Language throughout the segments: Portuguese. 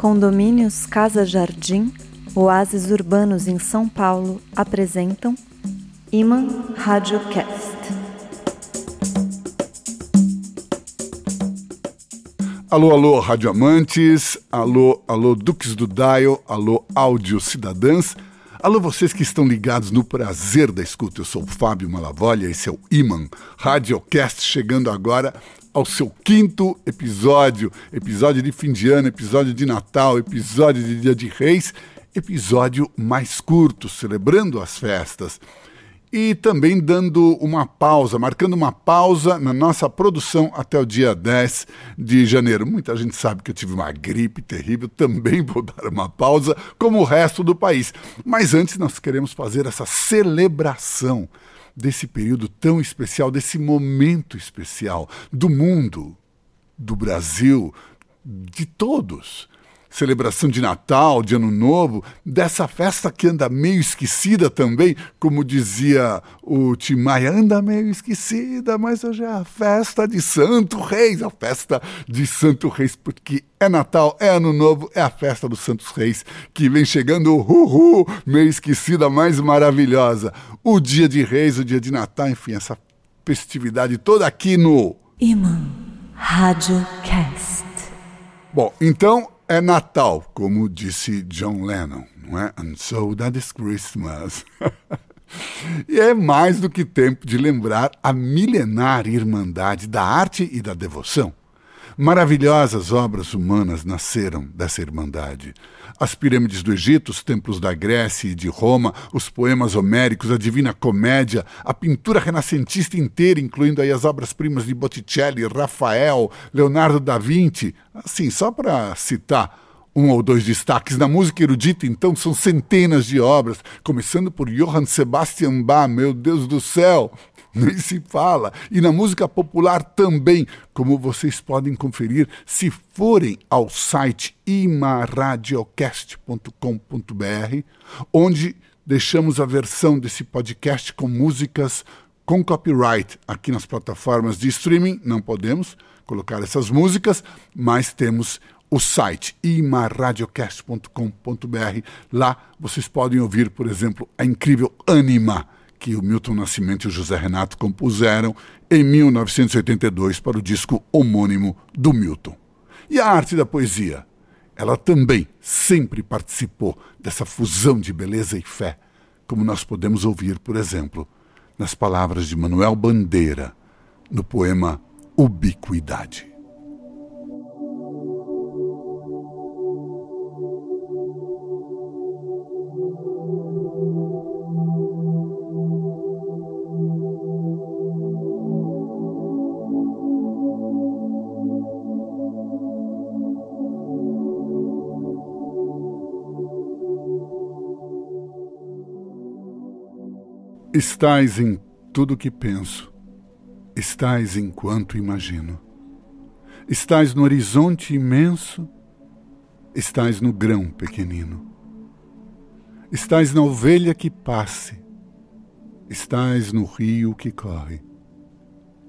Condomínios Casa Jardim, Oásis Urbanos em São Paulo apresentam Iman Radiocast. Alô, alô, radioamantes, alô, alô, duques do Dial, alô, áudio cidadãs, alô, vocês que estão ligados no prazer da escuta. Eu sou o Fábio Malavolha, esse é o Iman Radiocast, chegando agora ao seu quinto episódio, episódio de fim de ano, episódio de Natal, episódio de Dia de Reis, episódio mais curto, celebrando as festas e também dando uma pausa, marcando uma pausa na nossa produção até o dia 10 de janeiro. Muita gente sabe que eu tive uma gripe terrível, também vou dar uma pausa, como o resto do país. Mas antes nós queremos fazer essa celebração desse período tão especial, desse momento especial do mundo, do Brasil, de todos celebração de Natal, de Ano Novo, dessa festa que anda meio esquecida também, como dizia o Tim Maia, anda meio esquecida, mas hoje é a festa de Santo Reis, a festa de Santo Reis, porque é Natal, é Ano Novo, é a festa dos Santos Reis, que vem chegando, uhul, meio esquecida, mais maravilhosa. O dia de Reis, o dia de Natal, enfim, essa festividade toda aqui no... Iman Rádio Cast. Bom, então é Natal, como disse John Lennon, não é? And so that is Christmas. e é mais do que tempo de lembrar a milenar irmandade da arte e da devoção. Maravilhosas obras humanas nasceram dessa irmandade. As pirâmides do Egito, os templos da Grécia e de Roma, os poemas homéricos, a Divina Comédia, a pintura renascentista inteira, incluindo aí as obras-primas de Botticelli, Rafael, Leonardo da Vinci, assim, só para citar um ou dois destaques. Na música erudita, então, são centenas de obras, começando por Johann Sebastian Bach, meu Deus do céu, nem se fala. E na música popular também, como vocês podem conferir se forem ao site imaradiocast.com.br, onde deixamos a versão desse podcast com músicas com copyright aqui nas plataformas de streaming. Não podemos colocar essas músicas, mas temos o site imaradiocast.com.br. Lá vocês podem ouvir, por exemplo, a incrível Anima que o Milton Nascimento e o José Renato compuseram em 1982 para o disco homônimo do Milton. E a arte da poesia? Ela também sempre participou dessa fusão de beleza e fé, como nós podemos ouvir, por exemplo, nas palavras de Manuel Bandeira, no poema Ubiquidade. Estais em tudo que penso, estais enquanto imagino. Estais no horizonte imenso, estais no grão pequenino. Estais na ovelha que passe, estais no rio que corre.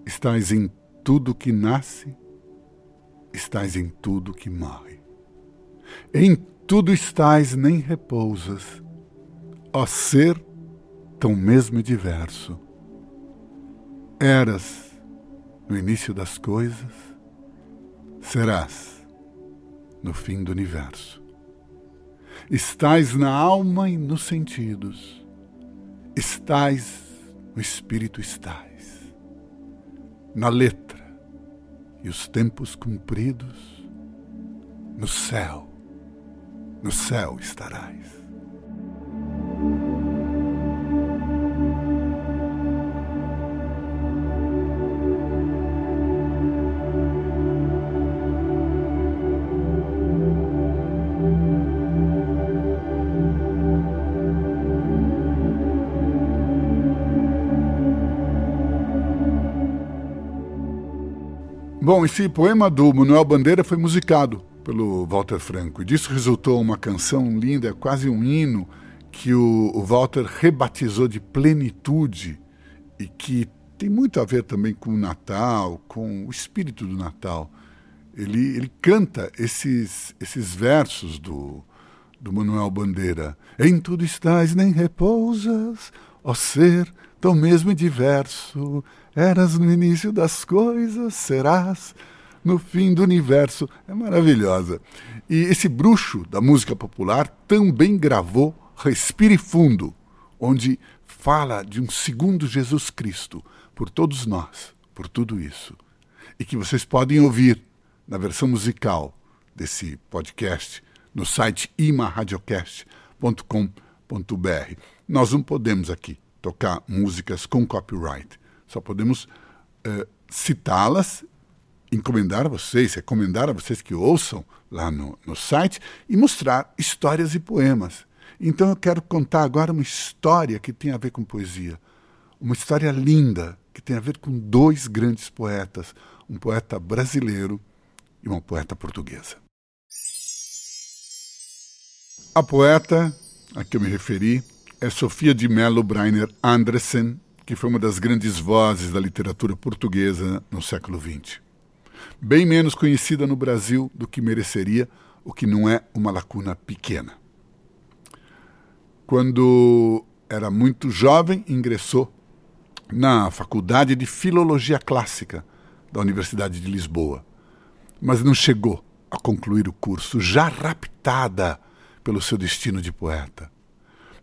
Estais em tudo que nasce, estais em tudo que morre. Em tudo estais, nem repousas, ó ser tão mesmo diverso. Eras no início das coisas, serás no fim do universo. Estás na alma e nos sentidos, estás no espírito, estás na letra e os tempos cumpridos, no céu, no céu estarás. Bom, esse poema do Manuel Bandeira foi musicado pelo Walter Franco e disso resultou uma canção linda, quase um hino, que o, Walter rebatizou de plenitude e que tem muito a ver também com o Natal, com o espírito do Natal. ele, ele canta esses, esses versos do, do Manuel Bandeira. Em tudo estás, nem repousas, ó ser tão mesmo diverso. Eras no início das coisas, serás no fim do universo. É maravilhosa. E esse bruxo da música popular também gravou Respire Fundo, onde fala de um segundo Jesus Cristo por todos nós, por tudo isso. E que vocês podem ouvir na versão musical desse podcast no site imaradiocast.com.br. Nós não podemos aqui tocar músicas com copyright, só podemos uh, citá-las, encomendar a vocês, recomendar a vocês que ouçam lá no, no site e mostrar histórias e poemas. Então eu quero contar agora uma história que tem a ver com poesia. Uma história linda que tem a ver com dois grandes poetas, um poeta brasileiro e uma poeta portuguesa. A poeta a que eu me referi é Sofia de Mello Breiner Andressen, que foi uma das grandes vozes da literatura portuguesa no século XX. Bem menos conhecida no Brasil do que mereceria, o que não é uma lacuna pequena. Quando era muito jovem, ingressou na Faculdade de Filologia Clássica da Universidade de Lisboa mas não chegou a concluir o curso, já raptada pelo seu destino de poeta.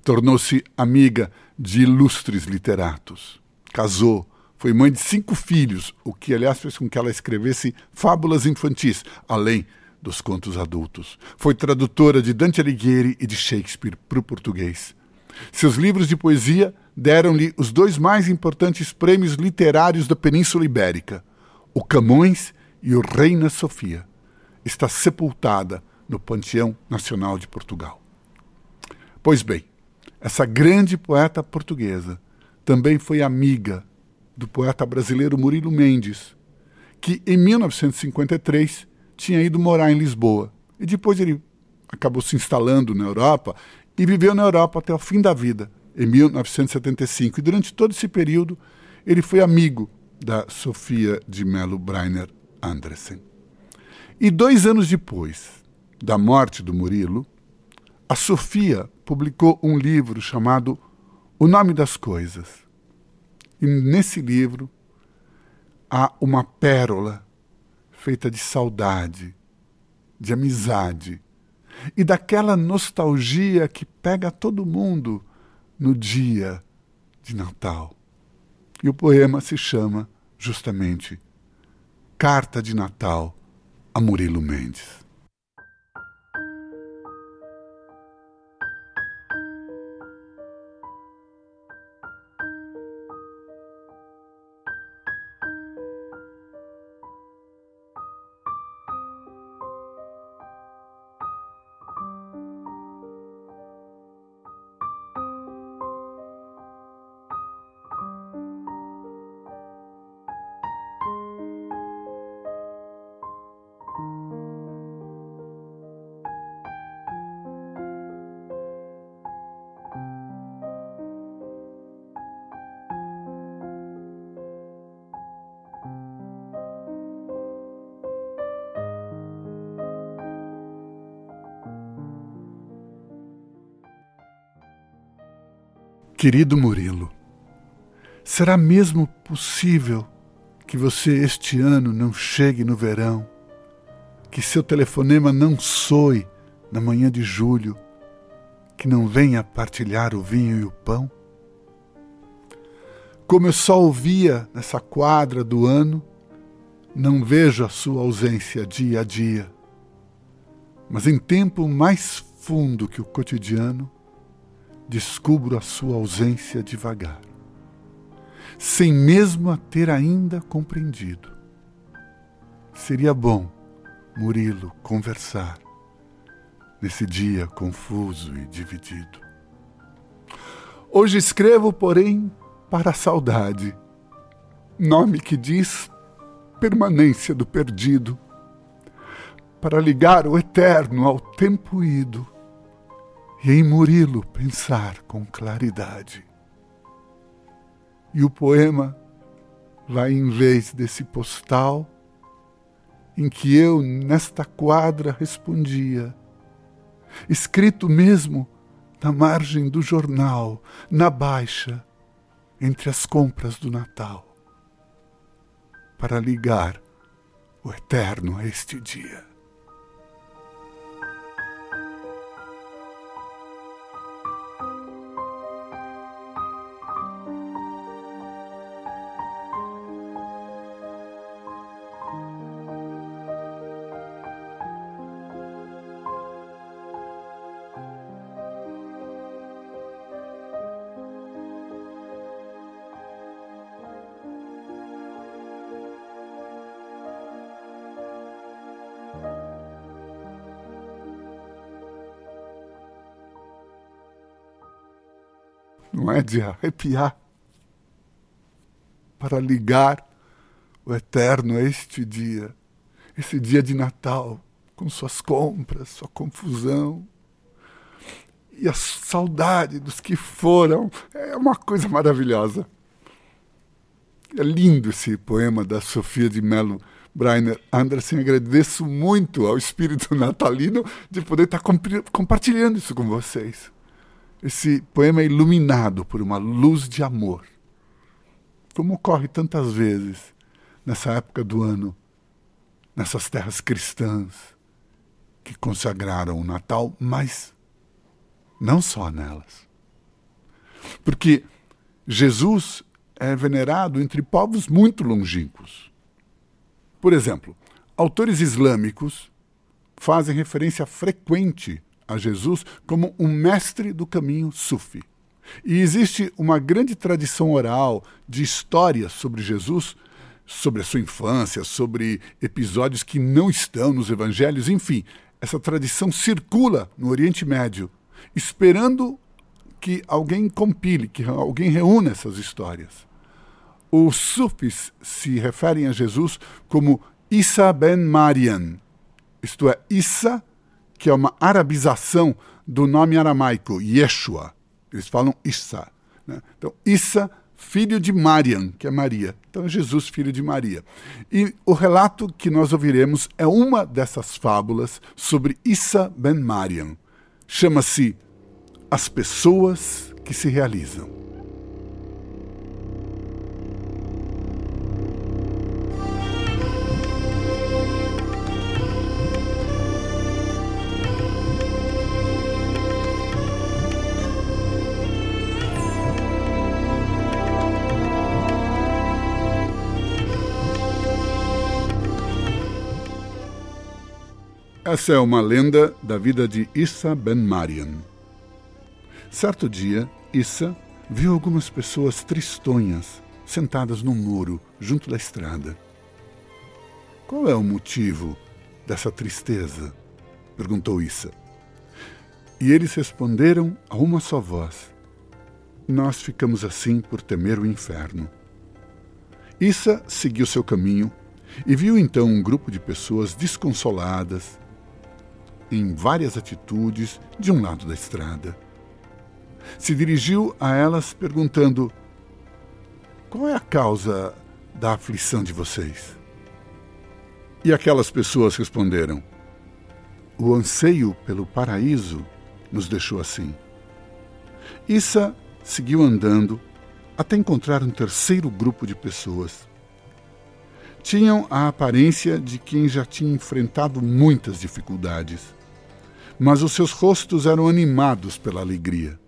Tornou-se amiga de ilustres literatos. Casou, foi mãe de cinco filhos, o que, aliás, fez com que ela escrevesse fábulas infantis, além dos contos adultos. Foi tradutora de Dante Alighieri e de Shakespeare para o português. Seus livros de poesia deram-lhe os dois mais importantes prêmios literários da Península Ibérica, o Camões e o Reina Sofia está sepultada no Panteão Nacional de Portugal. Pois bem, essa grande poeta portuguesa também foi amiga do poeta brasileiro Murilo Mendes, que em 1953 tinha ido morar em Lisboa e depois ele acabou se instalando na Europa e viveu na Europa até o fim da vida, em 1975. E durante todo esse período ele foi amigo da Sofia de Mello Breiner Andressen. E dois anos depois da morte do Murilo, a Sofia publicou um livro chamado O Nome das Coisas. E nesse livro há uma pérola feita de saudade, de amizade e daquela nostalgia que pega todo mundo no dia de Natal. E o poema se chama justamente Carta de Natal a Murilo Mendes. Querido Murilo, será mesmo possível que você este ano não chegue no verão, que seu telefonema não soe na manhã de julho, que não venha partilhar o vinho e o pão? Como eu só ouvia nessa quadra do ano, não vejo a sua ausência dia a dia. Mas em tempo mais fundo que o cotidiano, descubro a sua ausência devagar, sem mesmo a ter ainda compreendido. Seria bom, Murilo, conversar nesse dia confuso e dividido. Hoje escrevo, porém, para a saudade, nome que diz permanência do perdido, para ligar o eterno ao tempo ido e em Murilo pensar com claridade. E o poema vai, em vez desse postal, em que eu, nesta quadra, respondia, escrito mesmo na margem do jornal, na baixa, entre as compras do Natal, para ligar o eterno a este dia. Não é de arrepiar, para ligar o eterno a este dia, esse dia de Natal, com suas compras, sua confusão e a saudade dos que foram, é uma coisa maravilhosa. É lindo esse poema da Sofia de Mello Brainer Anderson. Agradeço muito ao espírito natalino de poder estar compartilhando isso com vocês. Esse poema é iluminado por uma luz de amor, como ocorre tantas vezes nessa época do ano, nessas terras cristãs que consagraram o Natal, mas não só nelas. Porque Jesus é venerado entre povos muito longínquos. Por exemplo, autores islâmicos fazem referência frequente a Jesus como um mestre do caminho sufi. E existe uma grande tradição oral de histórias sobre Jesus, sobre a sua infância, sobre episódios que não estão nos evangelhos, enfim, essa tradição circula no Oriente Médio, esperando que alguém compile, que alguém reúna essas histórias. Os sufis se referem a Jesus como Isa ben Marian, isto é, Isa que é uma arabização do nome aramaico, Yeshua. Eles falam Issa. Né? Então, Issa, filho de Mariam, que é Maria. Então, Jesus, filho de Maria. E o relato que nós ouviremos é uma dessas fábulas sobre Issa ben Mariam. Chama-se As Pessoas que se Realizam. Essa é uma lenda da vida de Issa ben Marian. Certo dia, Issa viu algumas pessoas tristonhas sentadas no muro junto da estrada. Qual é o motivo dessa tristeza? perguntou Issa. E eles responderam a uma só voz: Nós ficamos assim por temer o inferno. Issa seguiu seu caminho e viu então um grupo de pessoas desconsoladas, em várias atitudes de um lado da estrada. Se dirigiu a elas perguntando: Qual é a causa da aflição de vocês? E aquelas pessoas responderam: O anseio pelo paraíso nos deixou assim. Issa seguiu andando até encontrar um terceiro grupo de pessoas. Tinham a aparência de quem já tinha enfrentado muitas dificuldades mas os seus rostos eram animados pela alegria.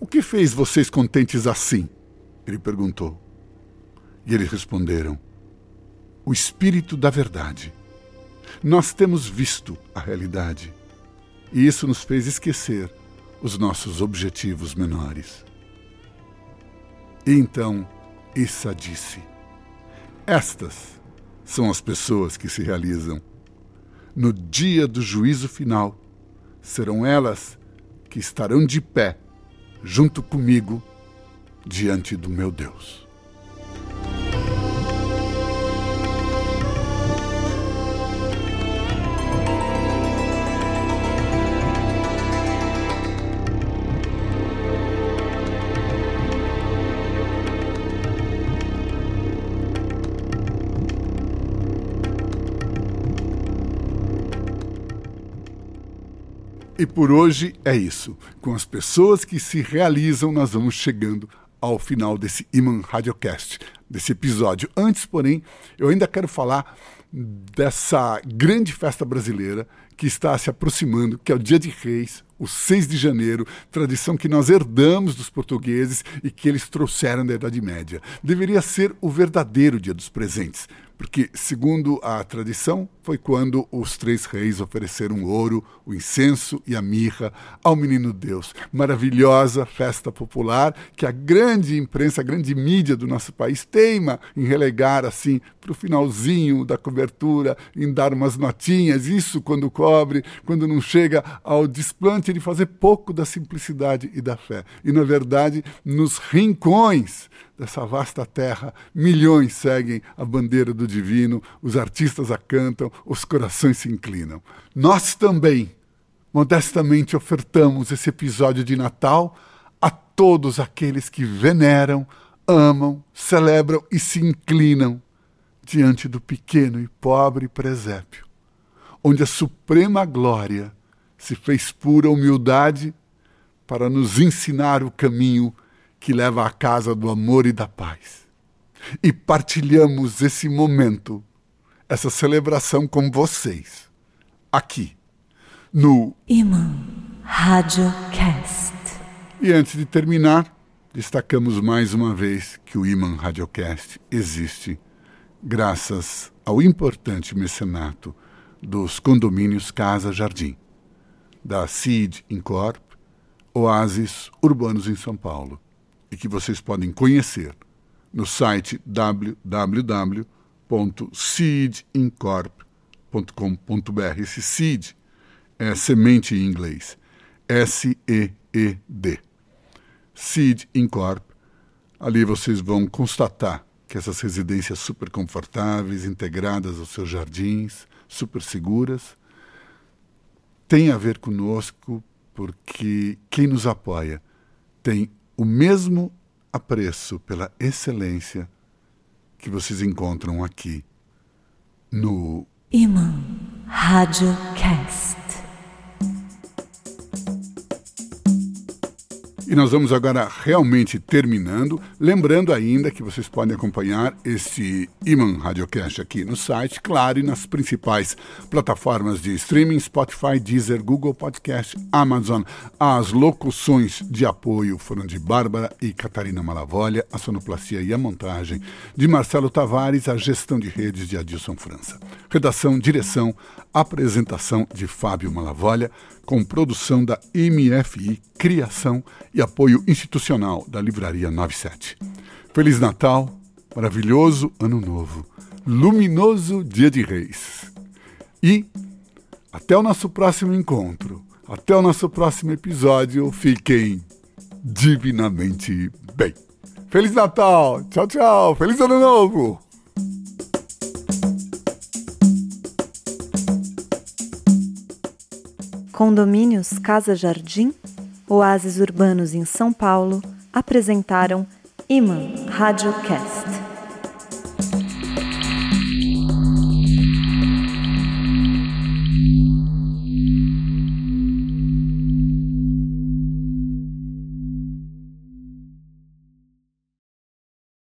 O que fez vocês contentes assim? Ele perguntou. E eles responderam: O Espírito da Verdade. Nós temos visto a realidade e isso nos fez esquecer os nossos objetivos menores. E então Issa disse: Estas são as pessoas que se realizam no dia do juízo final. Serão elas que estarão de pé junto comigo diante do meu Deus. E por hoje é isso. Com as pessoas que se realizam, nós vamos chegando ao final desse Iman Radiocast, desse episódio. Antes, porém, eu ainda quero falar dessa grande festa brasileira que está se aproximando, que é o Dia de Reis, o 6 de janeiro, tradição que nós herdamos dos portugueses e que eles trouxeram da Idade Média. Deveria ser o verdadeiro Dia dos Presentes, porque, segundo a tradição, foi quando os três reis ofereceram o ouro, o incenso e a mirra ao menino Deus. Maravilhosa festa popular que a grande imprensa, a grande mídia do nosso país teima em relegar assim para o finalzinho da cobertura, em dar umas notinhas, isso quando cobre, quando não chega ao desplante de fazer pouco da simplicidade e da fé. E, na verdade, nos rincões dessa vasta terra, milhões seguem a bandeira do divino, os artistas a cantam, os corações se inclinam. Nós também, modestamente, ofertamos esse episódio de Natal a todos aqueles que veneram, amam, celebram e se inclinam diante do pequeno e pobre presépio, onde a suprema glória se fez pura humildade para nos ensinar o caminho que leva à casa do amor e da paz. E partilhamos esse momento, essa celebração com vocês, aqui, no Imã Rádio Cast. E antes de terminar, destacamos mais uma vez que o Iman Radiocast existe graças ao importante mecenato dos condomínios Casa Jardim, da CID Incorp, Oásis Urbanos em São Paulo e que vocês podem conhecer no site www.seedincorp.com.br. Esse seed é semente em inglês. S-E-E-D. Seed Incorp. Ali vocês vão constatar que essas residências super confortáveis, integradas aos seus jardins, super seguras, têm a ver conosco porque quem nos apoia tem o mesmo apreço pela excelência que vocês encontram aqui no Imã Rádio Cast. E nós vamos agora realmente terminando. Lembrando ainda que vocês podem acompanhar esse Iman Radiocast aqui no site, claro, e nas principais plataformas de streaming: Spotify, Deezer, Google Podcast, Amazon. As locuções de apoio foram de Bárbara e Catarina Malavolha, a sonoplastia e a montagem de Marcelo Tavares, a gestão de redes de Adilson França. Redação, direção, apresentação de Fábio Malavolha com produção da MFI, criação e apoio institucional da Livraria 97. Feliz Natal, maravilhoso Ano Novo, luminoso Dia de Reis. E até o nosso próximo encontro, até o nosso próximo episódio, fiquem divinamente bem. Feliz Natal! Tchau, tchau! Feliz Ano Novo! Condomínios Casa Jardim, Oásis Urbanos em São Paulo apresentaram Iman Radiocast.